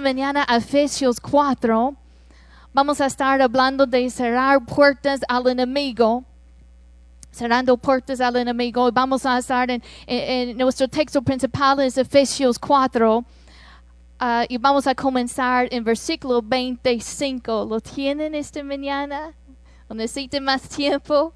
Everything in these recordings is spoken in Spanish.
Esta mañana a Efesios 4. Vamos a estar hablando de cerrar puertas al enemigo. Cerrando puertas al enemigo. Vamos a estar en nuestro texto principal es Efesios 4. Ah, y vamos a comenzar en versículo 25. ¿Lo tienen esta mañana? ¿O necesitan más tiempo?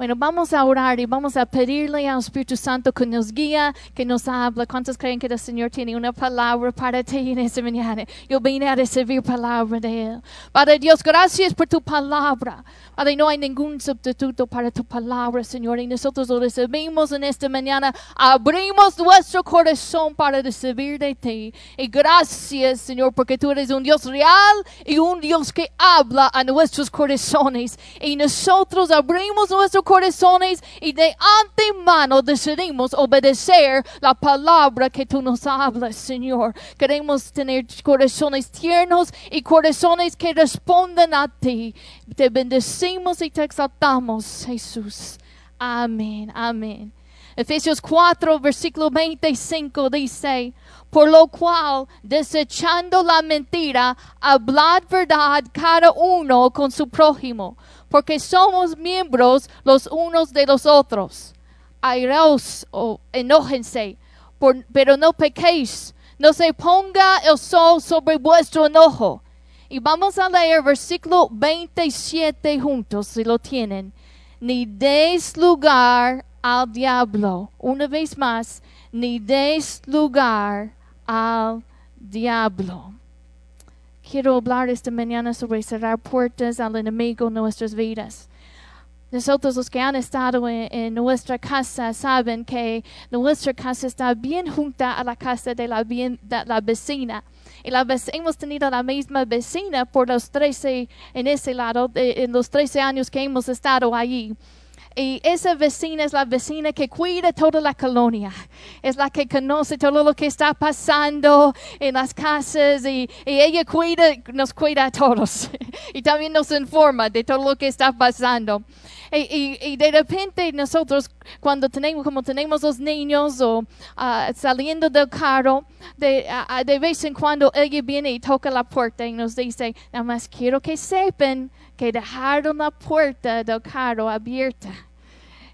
Bueno, vamos a orar y vamos a pedirle al Espíritu Santo que nos guía, que nos habla. ¿Cuántos creen que el Señor tiene una palabra para ti en esta mañana? Yo vine a recibir palabra de Él. Padre Dios, gracias por tu palabra. Padre, no hay ningún sustituto para tu palabra, Señor. Y nosotros lo recibimos en esta mañana. Abrimos nuestro corazón para recibir de ti. Y gracias, Señor, porque tú eres un Dios real y un Dios que habla a nuestros corazones. Y nosotros abrimos nuestros corazones y de antemano decidimos obedecer la palabra que tú nos hablas, Señor. Queremos tener corazones tiernos y corazones que responden a ti. Te bendecimos y te exaltamos, Jesús. Amén, amén. Efesios 4, versículo 25 dice, por lo cual, desechando la mentira, hablad verdad cada uno con su prójimo, porque somos miembros los unos de los otros. Airaos o enójense, pero no pequéis, no se ponga el sol sobre vuestro enojo. Y vamos a leer versículo 27 juntos, si lo tienen. Ni deis lugar al diablo. Una vez más, ni deis lugar al diablo. Quiero hablar esta mañana sobre cerrar puertas al enemigo en nuestras vidas. Nosotros los que han estado en, nuestra casa saben que nuestra casa está bien junta a la casa de la, vecina. Y la vec- hemos tenido la misma vecina por los 13, en ese lado, de- en los 13 años que hemos estado allí. Y esa vecina es la vecina que cuida toda la colonia. Es la que conoce todo lo que está pasando en las casas y, y ella cuida, nos cuida a todos. y también nos informa de todo lo que está pasando. Y, y- de repente nosotros cuando tenemos, como tenemos los niños o ah, saliendo del carro, de, de vez en cuando ella viene y toca la puerta y nos dice, nada más quiero que sepan que dejaron la puerta del carro abierta.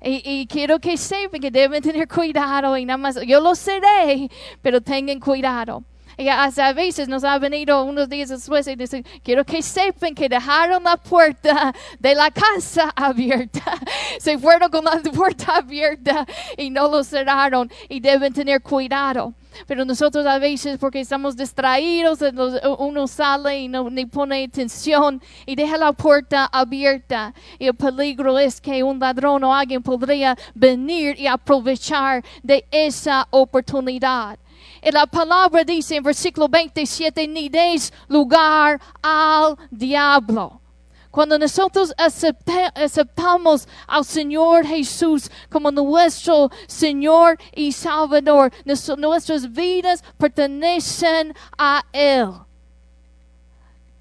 Y, quiero que sepan que deben tener cuidado y nada más, yo lo seré, pero tengan cuidado. Y a veces nos ha venido unos días después y dice, quiero que sepan que dejaron la puerta de la casa abierta. Se fueron con la puerta abierta y no lo cerraron y deben tener cuidado. Pero nosotros a veces, porque estamos distraídos, nos- uno sale y no ni pone atención y deja la puerta abierta. Y el peligro es que un ladrón o alguien podría venir y aprovechar de esa oportunidad. Y la palabra dice en versículo 27, ni deis lugar al diablo. Cuando nosotros aceptamos al Señor Jesús como nuestro Señor y Salvador, nuestras vidas pertenecen a Él.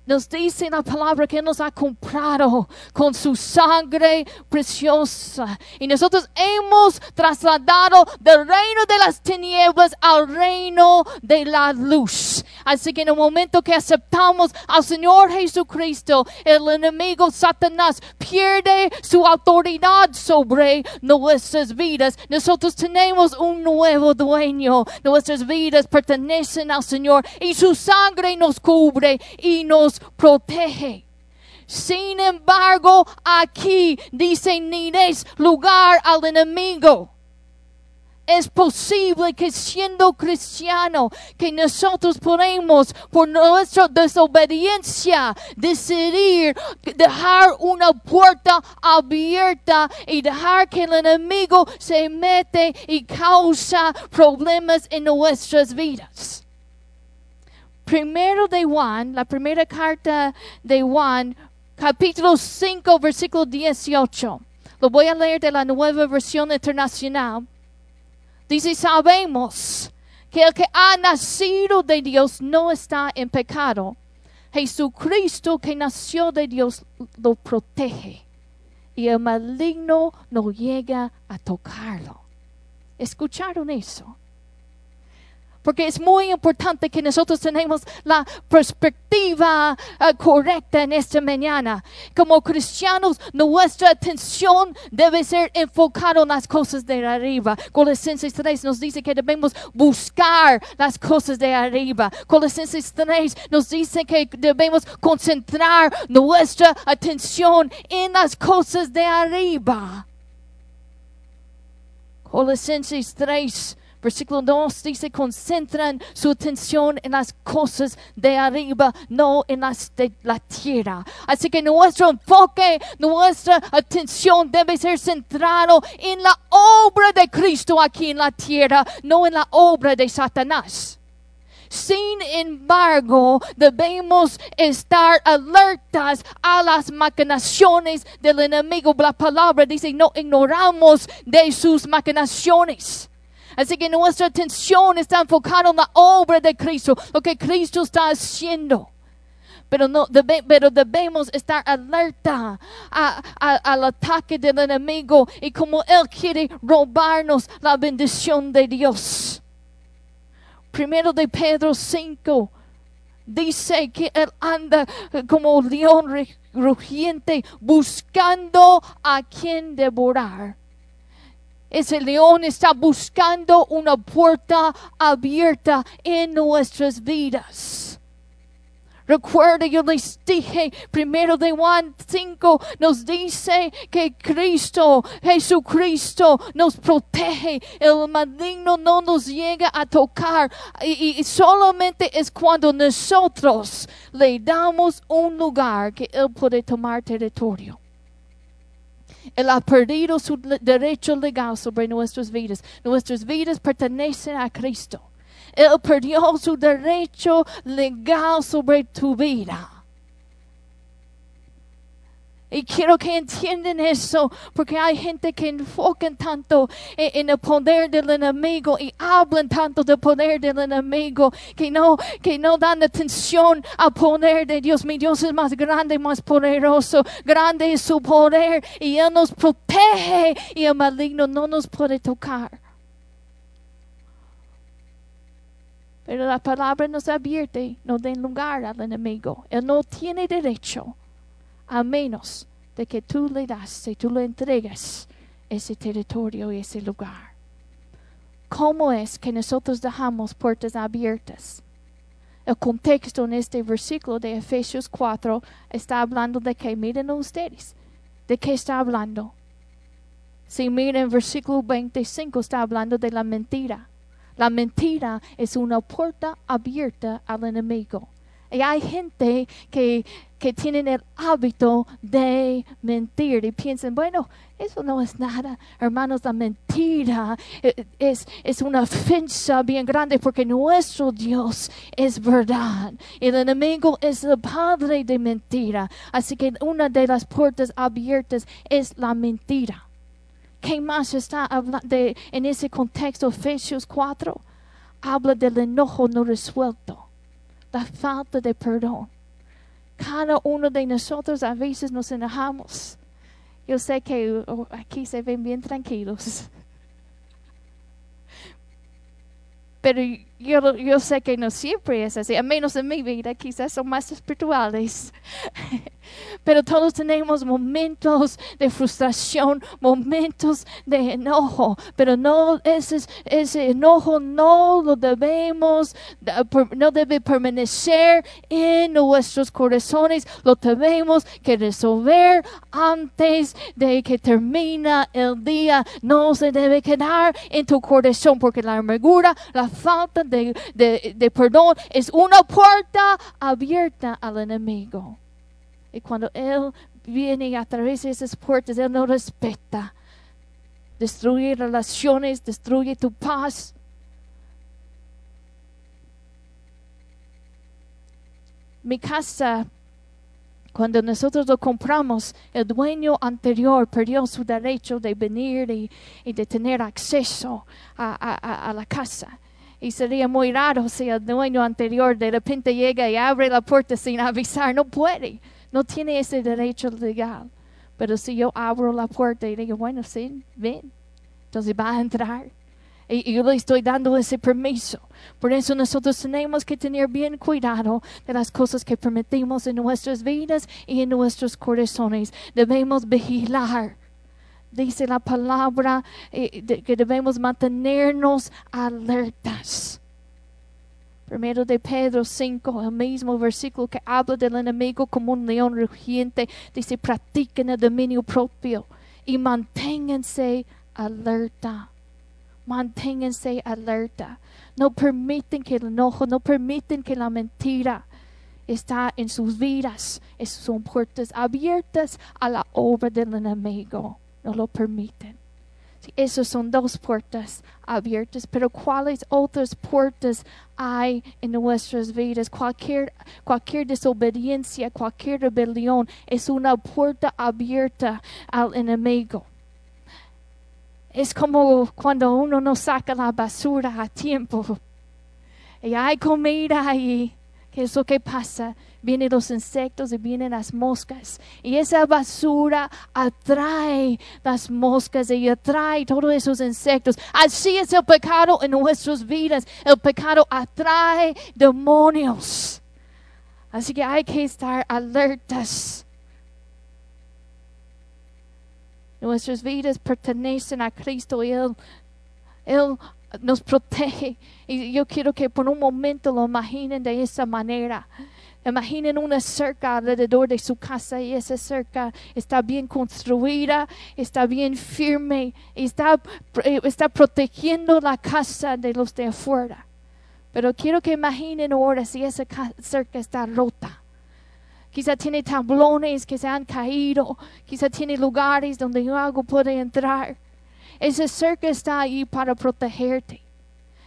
Nos dice la palabra que nos ha comprado con su sangre preciosa. Y nosotros hemos trasladado del reino de las tinieblas al reino de la luz. Así que en el momento que aceptamos al Señor Jesucristo, el enemigo Satanás pierde su autoridad sobre nuestras vidas. Nosotros tenemos un nuevo dueño. Nuestras vidas pertenecen al Señor y su sangre nos cubre y nos protege. Sin embargo, aquí dice, ni des lugar al enemigo. Es posible que siendo cristiano, que nosotros podemos, por nuestra desobediencia, decidir dejar una puerta abierta y dejar que el enemigo se mete y causa problemas en nuestras vidas. Primero de Juan, la primera carta de Juan, capítulo 5, versículo 18. Lo voy a leer de la nueva versión internacional. Dice, sabemos que el que ha nacido de Dios no está en pecado. Jesucristo que nació de Dios lo protege y el maligno no llega a tocarlo. ¿Escucharon eso? Porque es muy importante que nosotros tenemos la perspectiva uh, correcta en esta mañana. Como cristianos, nuestra atención debe ser enfocada en las cosas de arriba. Colosenses 3 nos dice que debemos buscar las cosas de arriba. Colosenses 3 nos dice que debemos concentrar nuestra atención en las cosas de arriba. Colosenses 3 Versículo 2 dice, concentran su atención en las cosas de arriba, no en las de la tierra. Así que nuestro enfoque, nuestra atención debe ser centrado en la obra de Cristo aquí en la tierra, no en la obra de Satanás. Sin embargo, debemos estar alertas a las maquinaciones del enemigo. La palabra dice, no ignoramos de sus maquinaciones. Así que nuestra atención está enfocada en la obra de Cristo, lo que Cristo está haciendo. Pero, no, pero debemos estar alerta al ataque del enemigo y como Él quiere robarnos la bendición de Dios. Primero de Pedro 5 dice que Él anda como león rugiente buscando a quien devorar. Ese león está buscando una puerta abierta en nuestras vidas. Recuerda, yo les dije, primero de Juan 5 nos dice que Cristo, Jesucristo, nos protege. El maligno no nos llega a tocar. Y, y, solamente es cuando nosotros le damos un lugar que Él puede tomar territorio. Él ha perdido su derecho legal sobre nuestras vidas. Nuestras vidas pertenecen a Cristo. Él perdió su derecho legal sobre tu vida. Y quiero que entiendan eso, porque hay gente que enfocan tanto en, el poder del enemigo y hablan tanto del poder del enemigo que no, que no dan atención al poder de Dios. Mi Dios es más grande, más poderoso. Grande es su poder y Él nos protege y el maligno no nos puede tocar. Pero la palabra nos advierte, no den lugar al enemigo. Él no tiene derecho a menos de que tú le das, si tú le entregas ese territorio y ese lugar. ¿Cómo es que nosotros dejamos puertas abiertas? El contexto en este versículo de Efesios 4 está hablando de que miren ustedes. ¿De qué está hablando? Si miren versículo 25 está hablando de la mentira. La mentira es una puerta abierta al enemigo. Y hay gente que, que tienen el hábito de mentir y piensan, bueno, eso no es nada. Hermanos, la mentira eh, es, es una ofensa bien grande porque nuestro Dios es verdad. El enemigo es el padre de mentira. Así que una de las puertas abiertas es la mentira. ¿Qué más está hablando en ese contexto? Efesios 4 habla del enojo no resuelto la falta de perdón. Cada uno de nosotros a veces nos enojamos. Yo sé que oh, aquí se ven bien tranquilos. Pero yo, yo, sé que no siempre es así, a menos en mi vida, quizás son más espirituales. Pero todos tenemos momentos de frustración, momentos de enojo, pero no ese, ese enojo no lo debemos, no debe permanecer en nuestros corazones, lo debemos que resolver antes de que termina el día. No se debe quedar en tu corazón porque la amargura, la falta de, perdón es una puerta abierta al enemigo. Y cuando Él viene a través de esas puertas, Él no respeta. Destruye relaciones, destruye tu paz. Mi casa cuando nosotros lo compramos, el dueño anterior perdió su derecho de venir y, de tener acceso a, la casa. Y sería muy raro si el dueño anterior de repente llega y abre la puerta sin avisar. No puede. No tiene ese derecho legal. Pero si yo abro la puerta y digo, bueno, sí, ven. Entonces va a entrar. Y, yo le estoy dando ese permiso. Por eso nosotros tenemos que tener bien cuidado de las cosas que permitimos en nuestras vidas y en nuestros corazones. Debemos vigilar. Dice la palabra eh, que debemos mantenernos alertas. Primero de Pedro 5, el mismo versículo que habla del enemigo como un león rugiente, dice, practiquen el dominio propio y manténganse alerta. Manténganse alerta. No permiten que el enojo, no permiten que la mentira está en sus vidas. Es- Son puertas abiertas a la obra del enemigo. No lo permiten. Esas son dos puertas abiertas, pero ¿cuáles otras puertas hay en nuestras vidas? Cualquier, cualquier desobediencia, cualquier rebelión es una puerta abierta al enemigo. Es como cuando uno no saca la basura a tiempo y hay comida ahí. ¿Qué es lo que pasa? Vienen los insectos y vienen las moscas. Y esa basura atrae las moscas y atrae todos esos insectos. Así es el pecado en nuestras vidas. El pecado atrae demonios. Así que hay que estar alertas. Nuestras vidas pertenecen a Cristo y Él, Él nos protege. Y yo quiero que por un momento lo imaginen de esa manera. Imaginen una cerca alrededor de su casa y esa cerca está bien construida, está bien firme, está, eh, está protegiendo la casa de los de afuera. Pero quiero que imaginen ahora si esa ca- cerca está rota. Quizá tiene tablones que se han caído, quizá tiene lugares donde algo puede entrar. Esa cerca está ahí para protegerte.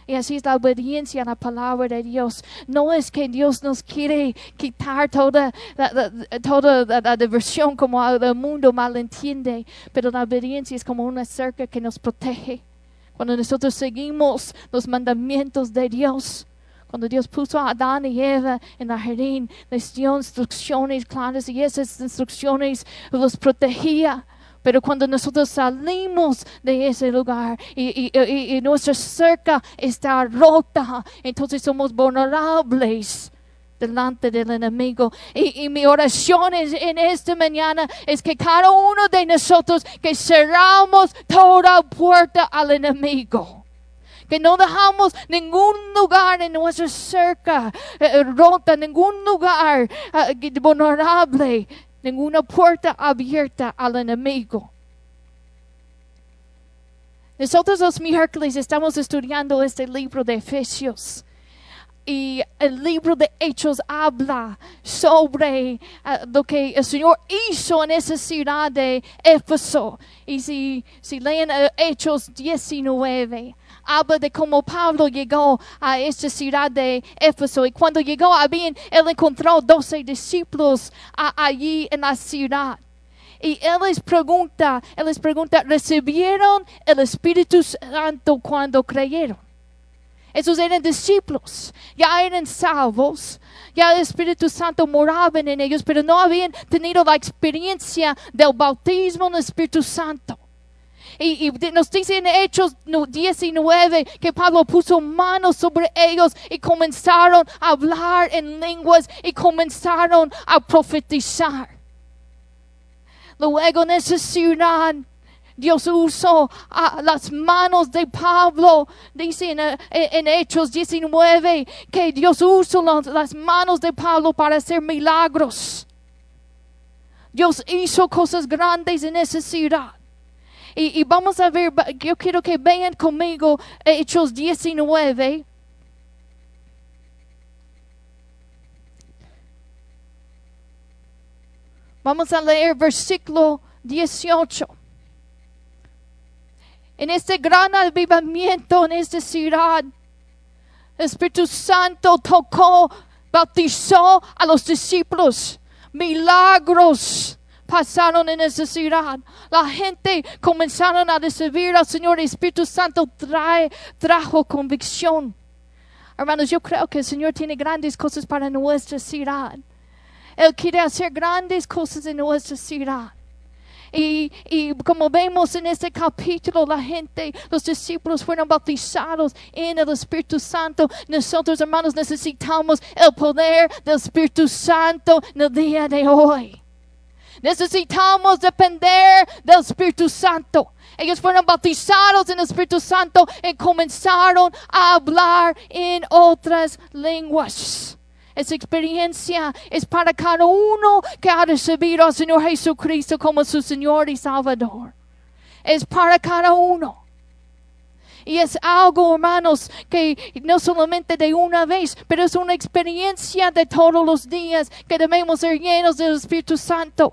Y así es la obediencia a la palabra de Dios. No es que Dios nos quiere quitar toda la, la- toda la, la diversión como el mundo malentiende, pero la obediencia es como una cerca que nos protege. Cuando nosotros seguimos los mandamientos de Dios, cuando Dios puso a Adán y Eva en el jardín, les dio instrucciones claras y esas instrucciones los protegía. Pero cuando nosotros salimos de ese lugar y, y- y- y nuestra cerca está rota, entonces somos vulnerables delante del enemigo. Y, mi oración es- en esta mañana es que cada uno de nosotros que cerramos toda puerta al enemigo que no dejamos ningún lugar en nuestra cerca eh, rota, ningún lugar eh, vulnerable, ninguna puerta abierta al enemigo. Nosotros los miércoles estamos estudiando este libro de Efesios. Y el libro de Hechos habla sobre eh, lo que el Señor hizo en esa ciudad de Éfeso. Y si, si leen eh, Hechos 19, habla de cómo Pablo llegó a esta ciudad de Éfeso. Y cuando llegó, habían, él encontró 12 discípulos allí en la ciudad. Y él les pregunta, él les pregunta, ¿recibieron el Espíritu Santo cuando creyeron? Esos eran discípulos, ya eran salvos, ya el Espíritu Santo moraba en ellos, pero no habían tenido la experiencia del bautismo en el Espíritu Santo. Y, nos dice en Hechos no- 19 que Pablo puso manos sobre ellos y comenzaron a hablar en lenguas y comenzaron a profetizar. Luego en Dios usó las manos de Pablo. Dice en, eh, Hechos 19 que Dios usó las, manos de Pablo para hacer milagros. Dios hizo cosas grandes en esa ciudad. Y, y vamos a ver, yo quiero que vean conmigo Hechos 19. Vamos a leer versículo 18. En este gran avivamiento en esta ciudad, el Espíritu Santo tocó, bautizó a los discípulos. Milagros pasaron en esa ciudad. La gente comenzaron a recibir al Señor. El Espíritu Santo trae, trajo convicción. Hermanos, yo creo que el Señor tiene grandes cosas para nuestra ciudad. Él quiere hacer grandes cosas en nuestra ciudad. Y, como vemos en este capítulo, la gente, los discípulos fueron bautizados en el Espíritu Santo. Nosotros, hermanos, necesitamos el poder del Espíritu Santo en el día de hoy. Necesitamos depender del Espíritu Santo. Ellos fueron bautizados en el Espíritu Santo y comenzaron a hablar en otras lenguas. Esa experiencia es para cada uno que ha recibido al Señor Jesucristo como su Señor y Salvador. Es para cada uno. Y es algo, hermanos, que no solamente de una vez, pero es una experiencia de todos los días que debemos ser llenos del Espíritu Santo.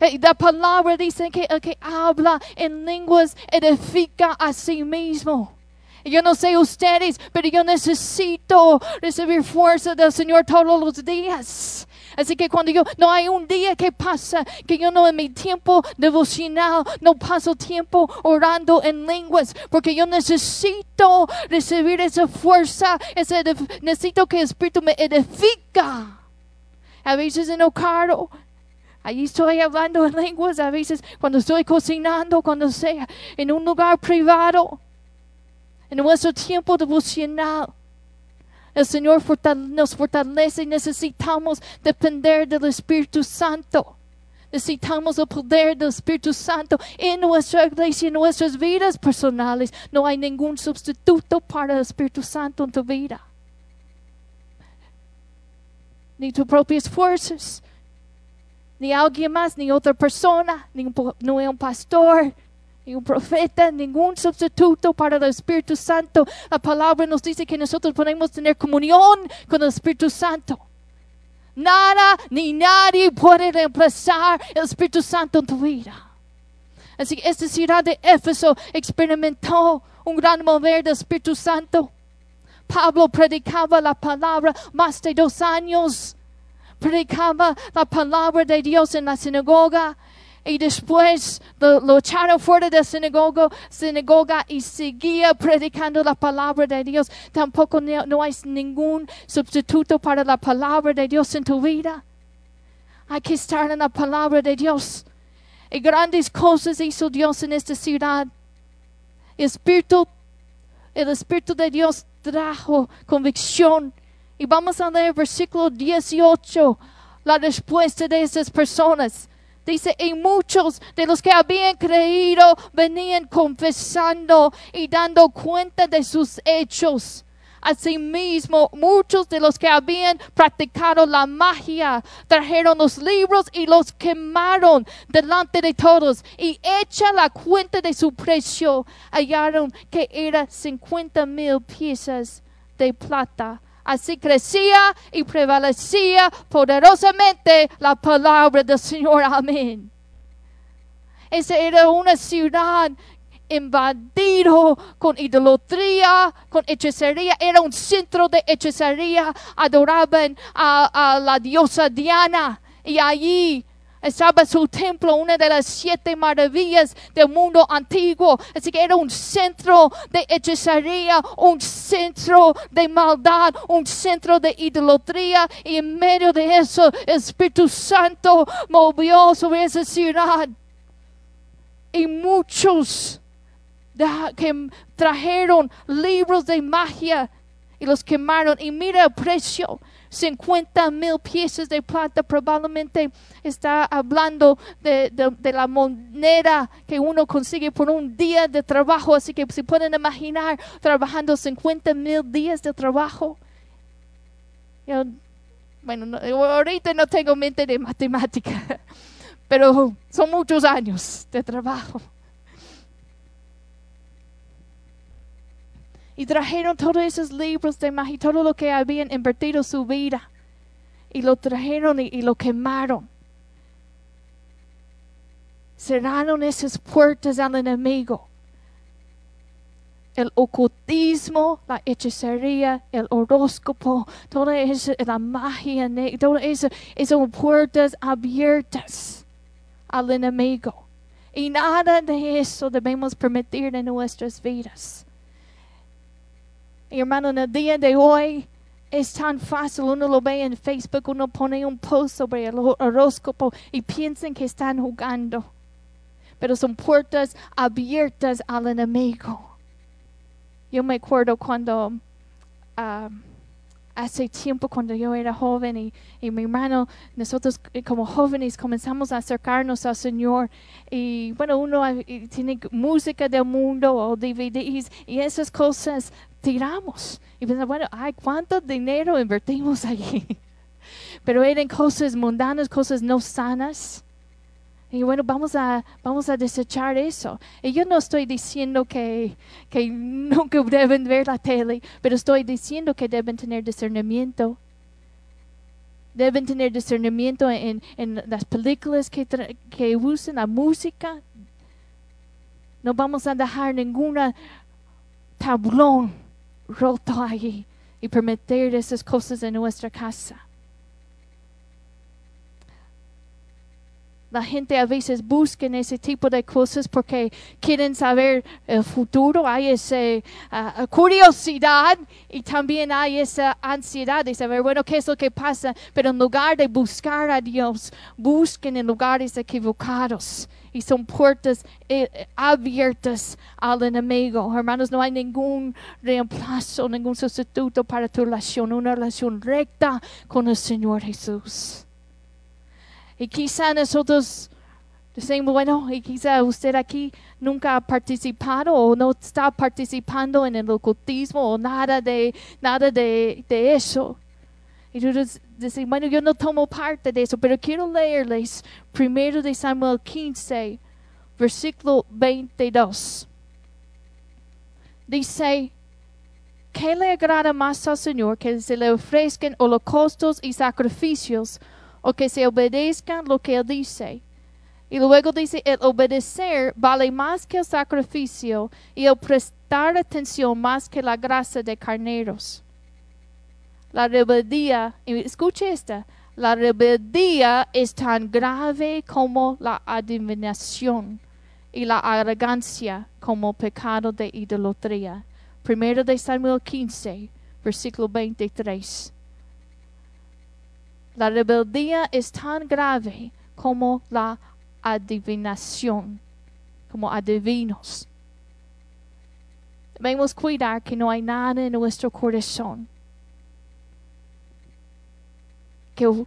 Eh, la palabra dice que el que habla en lenguas edifica a sí mismo. Yo no sé ustedes, pero yo necesito recibir fuerza del Señor todos los días. Así que cuando yo, no hay un día que pasa que yo no en mi tiempo devocional, no paso tiempo orando en lenguas, porque yo necesito recibir esa fuerza, ese, necesito que el Espíritu me edifica. A veces en el carro, Allí estoy hablando en lenguas a veces cuando estoy cocinando, cuando sea en un lugar privado, en nuestro tiempo devocional. El Señor nos fortalece y necesitamos depender del Espíritu Santo. Necesitamos el poder del Espíritu Santo en nuestra iglesia, en nuestras vidas personales. No hay ningún sustituto para el Espíritu Santo en tu vida. Ni tus propias fuerzas, ni alguien más, ni otra persona, ni un, un pastor, un profeta, ningún sustituto para el Espíritu Santo. La palabra nos dice que nosotros podemos tener comunión con el Espíritu Santo. Nada ni nadie puede reemplazar el Espíritu Santo en tu vida. Así que esta ciudad de Éfeso experimentó un gran mover del Espíritu Santo. Pablo predicaba la palabra más de dos años predicaba la palabra de Dios en la sinagoga y después lo, echaron fuera de la sinagoga, sinagoga y seguía predicando la palabra de Dios. Tampoco no, hay ningún sustituto para la palabra de Dios en tu vida. Hay que estar en la palabra de Dios. Y grandes cosas hizo Dios en esta ciudad. El Espíritu, el Espíritu de Dios trajo convicción y vamos a leer versículo 18, la respuesta de esas personas. Dice, y muchos de los que habían creído venían confesando y dando cuenta de sus hechos. Asimismo, muchos de los que habían practicado la magia trajeron los libros y los quemaron delante de todos. Y hecha la cuenta de su precio, hallaron que era cincuenta mil piezas de plata Así crecía y prevalecía poderosamente la palabra del Señor. Amén. Esa era una ciudad invadido con idolatría, con hechicería. Era un centro de hechicería. Adoraban a, a la diosa Diana. Y allí estaba su templo, una de las siete maravillas del mundo antiguo. Así que era un centro de hechicería, un centro de maldad, un centro de idolatría. Y en medio de eso, el Espíritu Santo movió sobre esa ciudad. Y muchos que trajeron libros de magia y los quemaron. Y mira el precio. 50 mil piezas de plata, probablemente está hablando de, la moneda que uno consigue por un día de trabajo. Así que se pueden imaginar trabajando 50 mil días de trabajo. bueno, ahorita no tengo mente de matemática, pero son muchos años de trabajo. Y trajeron todos esos libros de magia, todo lo que habían invertido su vida. Y lo trajeron y, lo quemaron. Cerraron esas puertas al enemigo. El ocultismo, la hechicería, el horóscopo, toda esa, la magia, todas esas, esas puertas abiertas al enemigo. Y nada de eso debemos permitir en nuestras vidas. Hermano, en el día de hoy, Es tan fácil, uno lo ve en Facebook, uno pone un post sobre el horóscopo y piensan que están jugando. Pero son puertas abiertas al enemigo. Yo me acuerdo cuando ah, hace tiempo cuando yo era joven y, y, mi hermano, nosotros eh, como jóvenes comenzamos a acercarnos al Señor y bueno, uno tiene música del mundo o DVDs y esas cosas tiramos. Y pensamos, bueno, ay, ¿cuánto dinero invertimos allí? Pero eran cosas mundanas, cosas no sanas. Y bueno, vamos a, vamos a desechar eso. Y yo no estoy diciendo que, que nunca deben ver la tele, pero estoy diciendo que deben tener discernimiento. Deben tener discernimiento en, en las películas que, que usan, la música. No vamos a dejar ninguna tablón roto allí y permitir esas cosas en nuestra casa. La gente a veces busca ese tipo de cosas porque quieren saber el futuro. Hay esa uh, curiosidad y también hay esa ansiedad de saber, bueno, qué es lo que pasa. Pero en lugar de buscar a Dios, busquen en lugares equivocados. Y son puertas eh, abiertas al enemigo. Hermanos, no hay ningún reemplazo, ningún sustituto para tu relación, una relación recta con el Señor Jesús. Y quizá nosotros decimos, bueno, y quizá usted aquí nunca ha participado o no está participando en el ocultismo o nada de, nada de, de eso. Y tú dices, bueno, yo no tomo parte de eso, pero quiero leerles primero de Samuel 15, versículo 22. Dice, ¿qué le agrada más al Señor que se le ofrezcan holocaustos y sacrificios o que se obedezcan lo que Él dice. Y luego dice, el obedecer vale más que el sacrificio y el prestar atención más que la grasa de carneros. La rebeldía, escuche esta, la rebeldía es tan grave como la adivinación y la arrogancia como pecado de idolatría. Primero de Samuel 15, versículo 23. La rebeldía es tan grave como la adivinación, como adivinos. Debemos cuidar que no hay nada en nuestro corazón. Que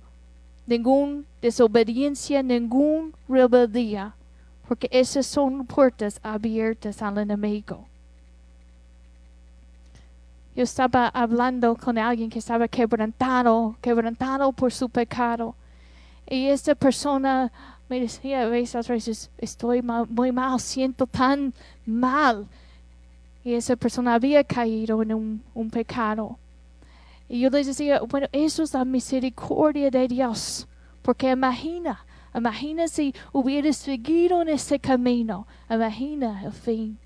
ninguna desobediencia, ninguna rebeldía, porque esas son puertas abiertas al enemigo. Yo estaba hablando con alguien que estaba quebrantado, quebrantado por su pecado. Y esta persona me decía a veces, estoy muy mal, siento tan mal. Y esa persona había caído en un, un pecado. Y yo le decía, bueno, eso es la misericordia de Dios. Porque imagina, imagina si hubieras seguido en ese camino. Imagina el fin.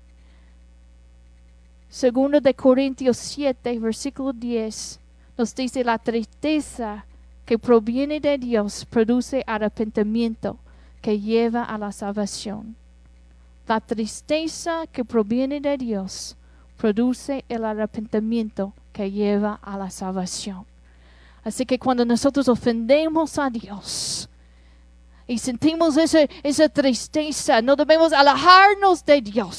Segundo de Corintios 7, versículo 10, nos dice la tristeza que proviene de Dios produce arrepentimiento que lleva a la salvación. La tristeza que proviene de Dios produce el arrepentimiento que lleva a la salvación. Así que cuando nosotros ofendemos a Dios y sentimos esa, esa tristeza, no debemos alejarnos de Dios